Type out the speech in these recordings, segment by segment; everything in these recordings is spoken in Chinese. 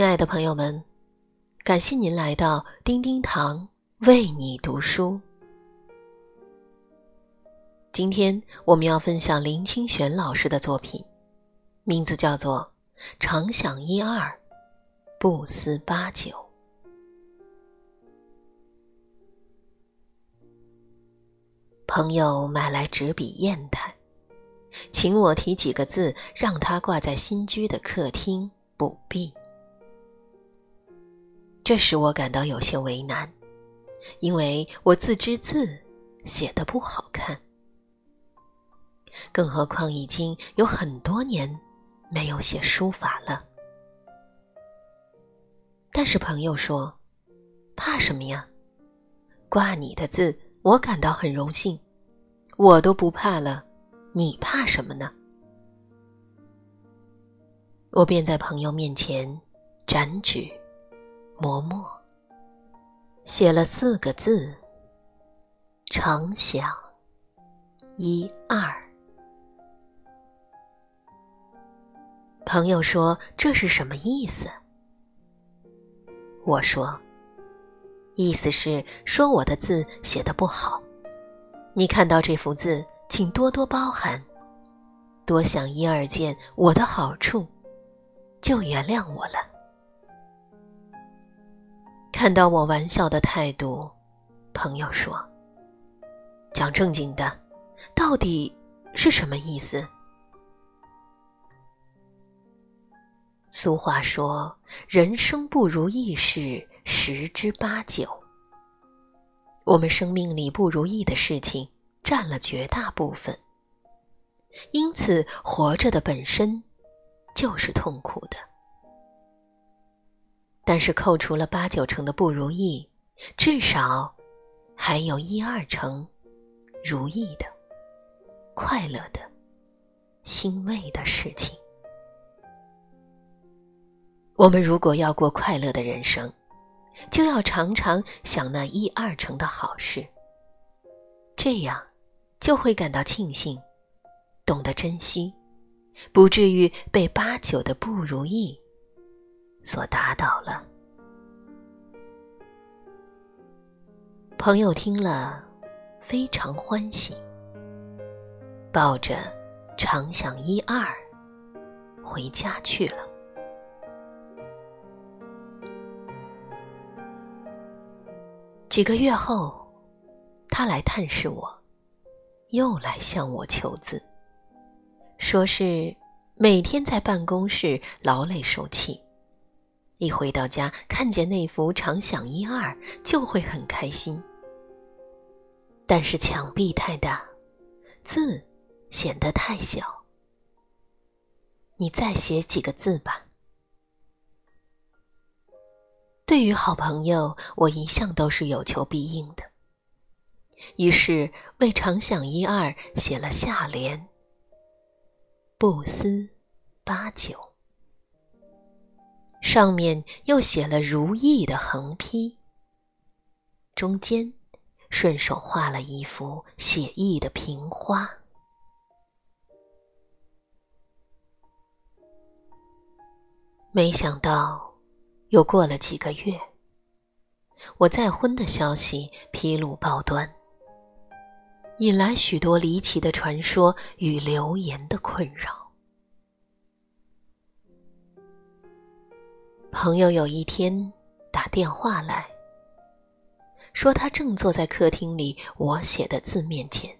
亲爱的朋友们，感谢您来到丁丁堂为你读书。今天我们要分享林清玄老师的作品，名字叫做《常想一二，不思八九》。朋友买来纸笔砚台，请我提几个字，让他挂在新居的客厅补壁。这使我感到有些为难，因为我自知字写的不好看，更何况已经有很多年没有写书法了。但是朋友说：“怕什么呀？挂你的字，我感到很荣幸，我都不怕了，你怕什么呢？”我便在朋友面前展纸。磨墨，写了四个字：“常想一二。”朋友说：“这是什么意思？”我说：“意思是说我的字写的不好，你看到这幅字，请多多包涵，多想一二件我的好处，就原谅我了。”看到我玩笑的态度，朋友说：“讲正经的，到底是什么意思？”俗话说：“人生不如意事十之八九。”我们生命里不如意的事情占了绝大部分，因此活着的本身就是痛苦的。但是扣除了八九成的不如意，至少还有一二成如意的、快乐的、欣慰的事情。我们如果要过快乐的人生，就要常常想那一二成的好事，这样就会感到庆幸，懂得珍惜，不至于被八九的不如意。所打倒了。朋友听了，非常欢喜，抱着常想一二回家去了。几个月后，他来探视我，又来向我求字，说是每天在办公室劳累受气。一回到家，看见那幅“常想一二”，就会很开心。但是墙壁太大，字显得太小。你再写几个字吧。对于好朋友，我一向都是有求必应的。于是为“常想一二”写了下联：“不思八九。”上面又写了“如意”的横批，中间顺手画了一幅写意的瓶花。没想到，又过了几个月，我再婚的消息披露报端，引来许多离奇的传说与流言的困扰。朋友有一天打电话来说，他正坐在客厅里我写的字面前。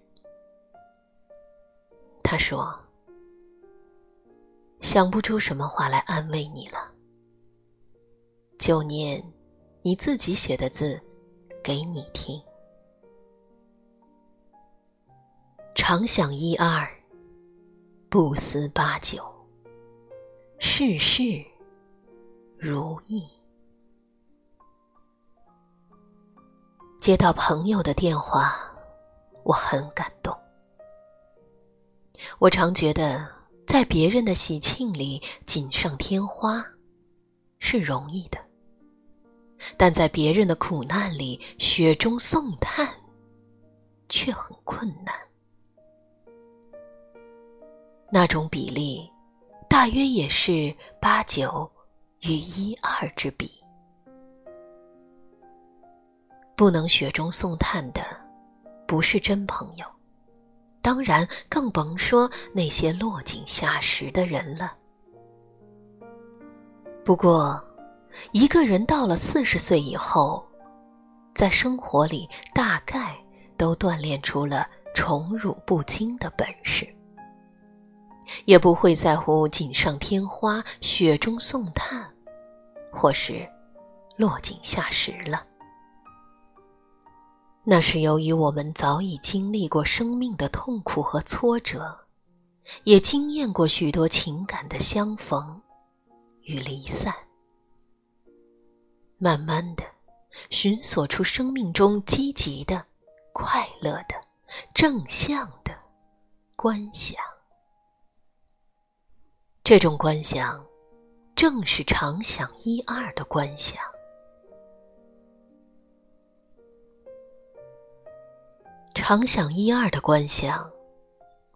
他说：“想不出什么话来安慰你了，就念你自己写的字给你听。常想一二，不思八九，世事。”如意。接到朋友的电话，我很感动。我常觉得，在别人的喜庆里锦上添花是容易的，但在别人的苦难里雪中送炭却很困难。那种比例，大约也是八九。与一二之比。不能雪中送炭的，不是真朋友。当然，更甭说那些落井下石的人了。不过，一个人到了四十岁以后，在生活里大概都锻炼出了宠辱不惊的本事，也不会在乎锦上添花、雪中送炭，或是落井下石了。那是由于我们早已经历过生命的痛苦和挫折，也经验过许多情感的相逢与离散，慢慢的寻索出生命中积极的、快乐的、正向的观想。这种观想，正是常想一二的观想。常想一二的观想，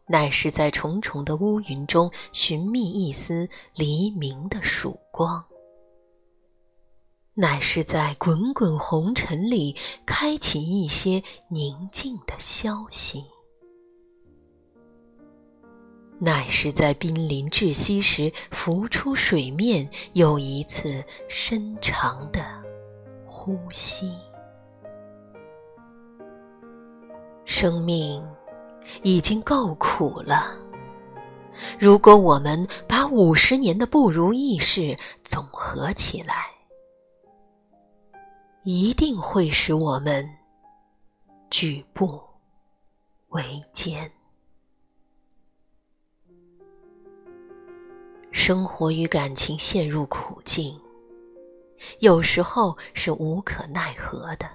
乃是在重重的乌云中寻觅一丝黎明的曙光；乃是在滚滚红尘里开启一些宁静的消息；乃是在濒临窒息时浮出水面，又一次深长的呼吸。生命已经够苦了。如果我们把五十年的不如意事总合起来，一定会使我们举步维艰。生活与感情陷入苦境，有时候是无可奈何的。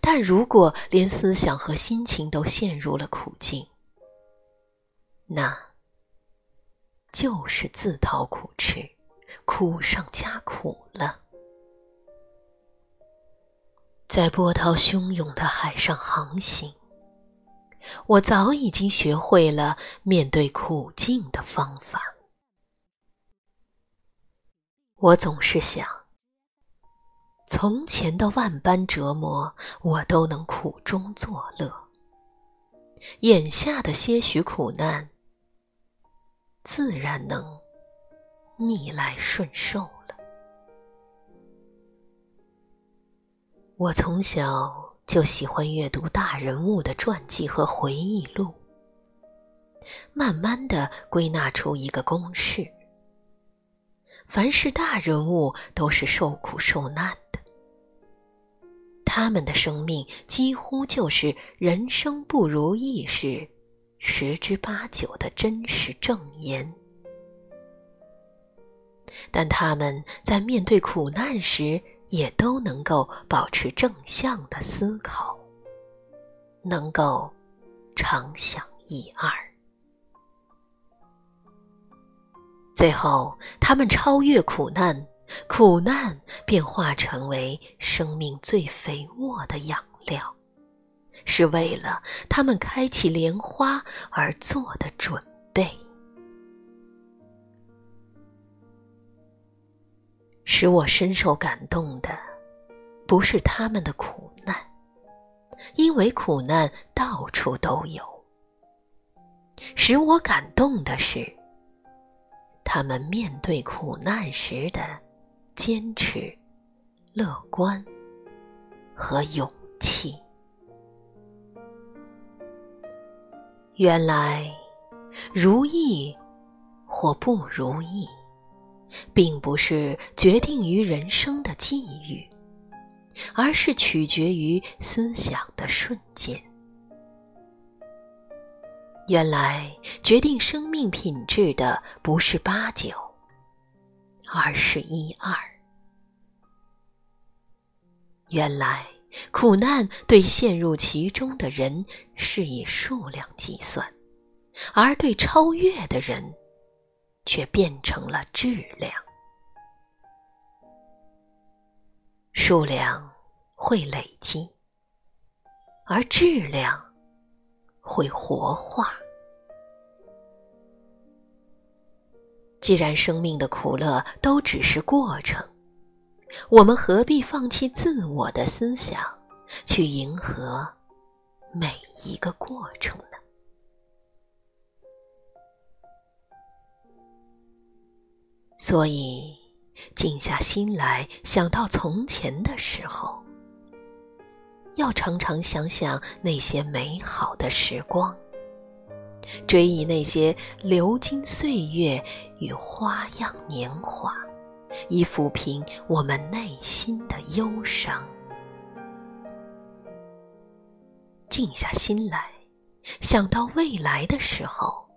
但如果连思想和心情都陷入了苦境，那就是自讨苦吃，苦上加苦了。在波涛汹涌的海上航行，我早已经学会了面对苦境的方法。我总是想。从前的万般折磨，我都能苦中作乐；眼下的些许苦难，自然能逆来顺受了。我从小就喜欢阅读大人物的传记和回忆录，慢慢的归纳出一个公式：凡是大人物，都是受苦受难的。他们的生命几乎就是人生不如意事十之八九的真实证言，但他们在面对苦难时，也都能够保持正向的思考，能够常想一二，最后他们超越苦难。苦难便化成为生命最肥沃的养料，是为了他们开启莲花而做的准备。使我深受感动的，不是他们的苦难，因为苦难到处都有；使我感动的是，他们面对苦难时的。坚持、乐观和勇气。原来，如意或不如意，并不是决定于人生的际遇，而是取决于思想的瞬间。原来，决定生命品质的不是八九，而是一二。原来苦难对陷入其中的人是以数量计算，而对超越的人，却变成了质量。数量会累积，而质量会活化。既然生命的苦乐都只是过程，我们何必放弃自我的思想，去迎合每一个过程呢？所以，静下心来，想到从前的时候，要常常想想那些美好的时光。追忆那些流金岁月与花样年华，以抚平我们内心的忧伤。静下心来，想到未来的时候，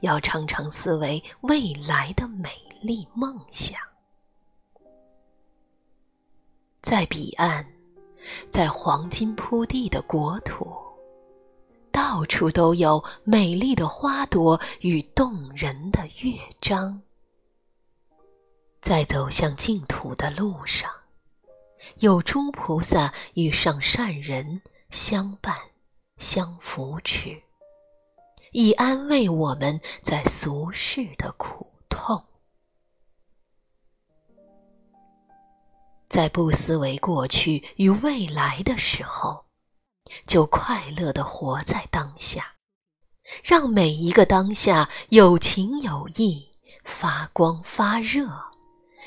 要常常思维未来的美丽梦想。在彼岸，在黄金铺地的国土。到处都有美丽的花朵与动人的乐章，在走向净土的路上，有诸菩萨与上善人相伴相扶持，以安慰我们在俗世的苦痛。在不思维过去与未来的时候。就快乐的活在当下，让每一个当下有情有义，发光发热，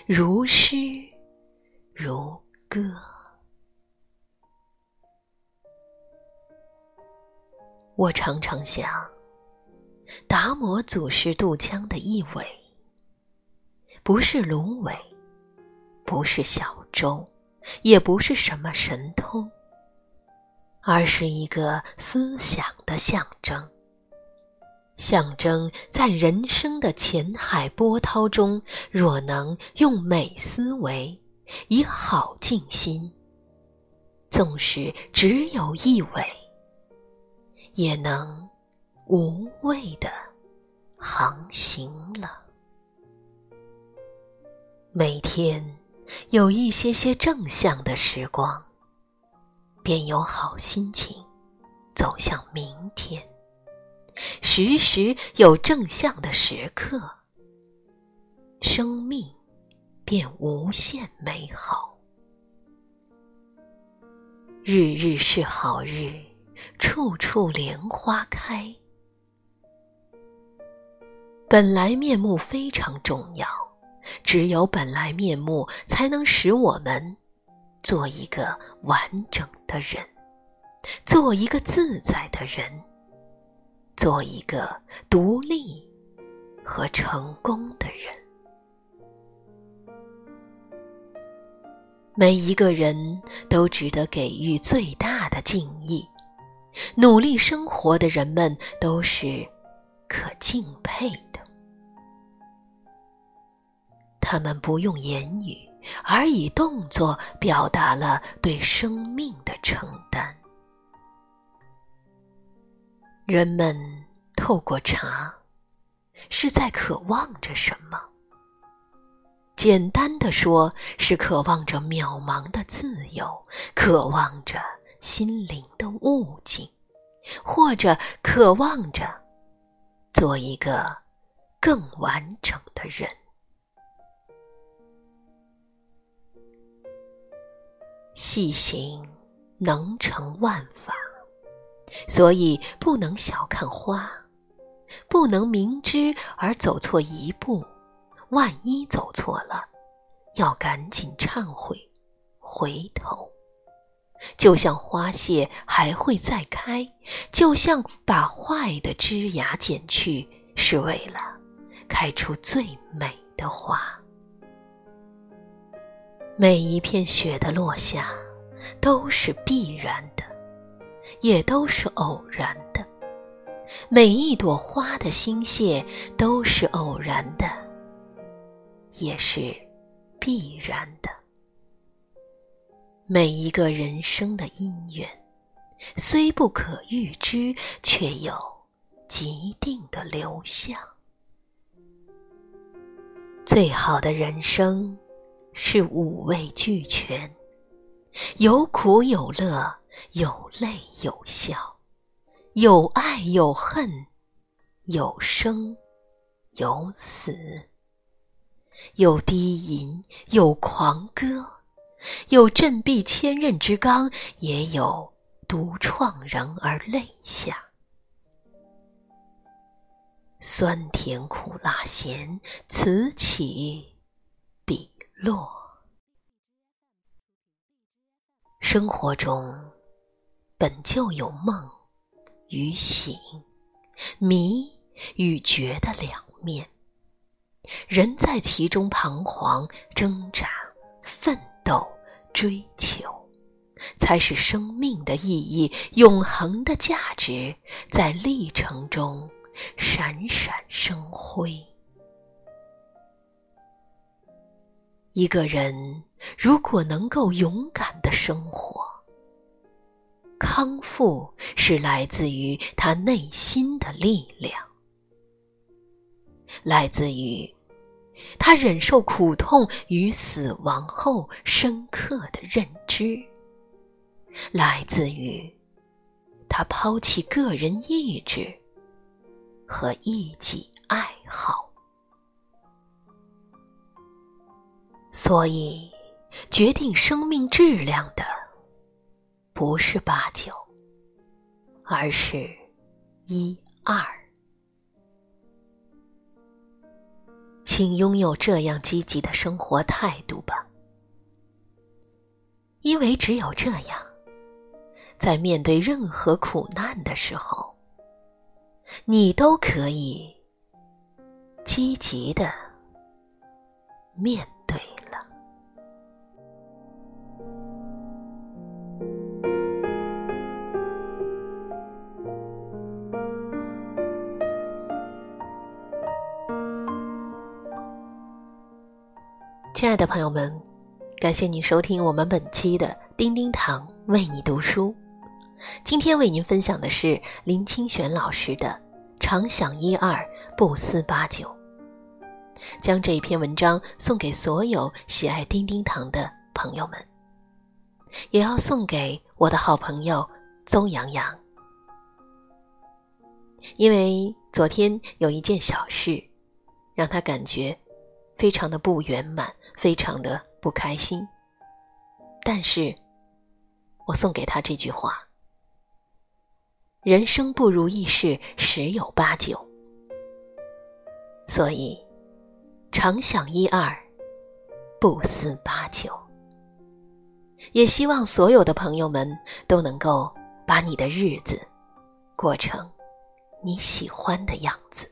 如诗如歌。我常常想，达摩祖师渡江的一苇，不是芦苇，不是小舟，也不是什么神通。而是一个思想的象征，象征在人生的浅海波涛中，若能用美思维，以好静心，纵使只有一尾，也能无畏的航行了。每天有一些些正向的时光。便有好心情，走向明天。时时有正向的时刻，生命便无限美好。日日是好日，处处莲花开。本来面目非常重要，只有本来面目，才能使我们。做一个完整的人，做一个自在的人，做一个独立和成功的人。每一个人都值得给予最大的敬意，努力生活的人们都是可敬佩的。他们不用言语。而以动作表达了对生命的承担。人们透过茶，是在渴望着什么？简单的说，是渴望着渺茫的自由，渴望着心灵的悟境，或者渴望着做一个更完整的人。细行能成万法，所以不能小看花，不能明知而走错一步。万一走错了，要赶紧忏悔，回头。就像花谢还会再开，就像把坏的枝芽剪去，是为了开出最美的花。每一片雪的落下，都是必然的，也都是偶然的；每一朵花的心谢，都是偶然的，也是必然的。每一个人生的因缘，虽不可预知，却有既定的流向。最好的人生。是五味俱全，有苦有乐，有泪有笑，有爱有恨，有生有死，有低吟，有狂歌，有振臂千仞之刚，也有独怆然而泪下。酸甜苦辣咸，此起落。生活中本就有梦与醒、迷与觉的两面，人在其中彷徨挣扎、奋斗、追求，才使生命的意义、永恒的价值在历程中。闪闪生辉。一个人如果能够勇敢的生活，康复是来自于他内心的力量，来自于他忍受苦痛与死亡后深刻的认知，来自于他抛弃个人意志。和一己爱好，所以决定生命质量的不是八九，而是一二。请拥有这样积极的生活态度吧，因为只有这样，在面对任何苦难的时候。你都可以积极的面亲爱的朋友们，感谢您收听我们本期的叮叮堂为你读书。今天为您分享的是林清玄老师的“常想一二，不思八九”。将这一篇文章送给所有喜爱叮叮堂的朋友们，也要送给我的好朋友邹阳阳。因为昨天有一件小事，让他感觉非常的不圆满，非常的不开心。但是，我送给他这句话。人生不如意事十有八九，所以常想一二，不思八九。也希望所有的朋友们都能够把你的日子过成你喜欢的样子。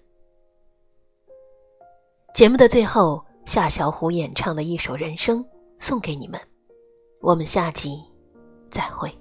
节目的最后，夏小虎演唱的一首《人生》送给你们，我们下集再会。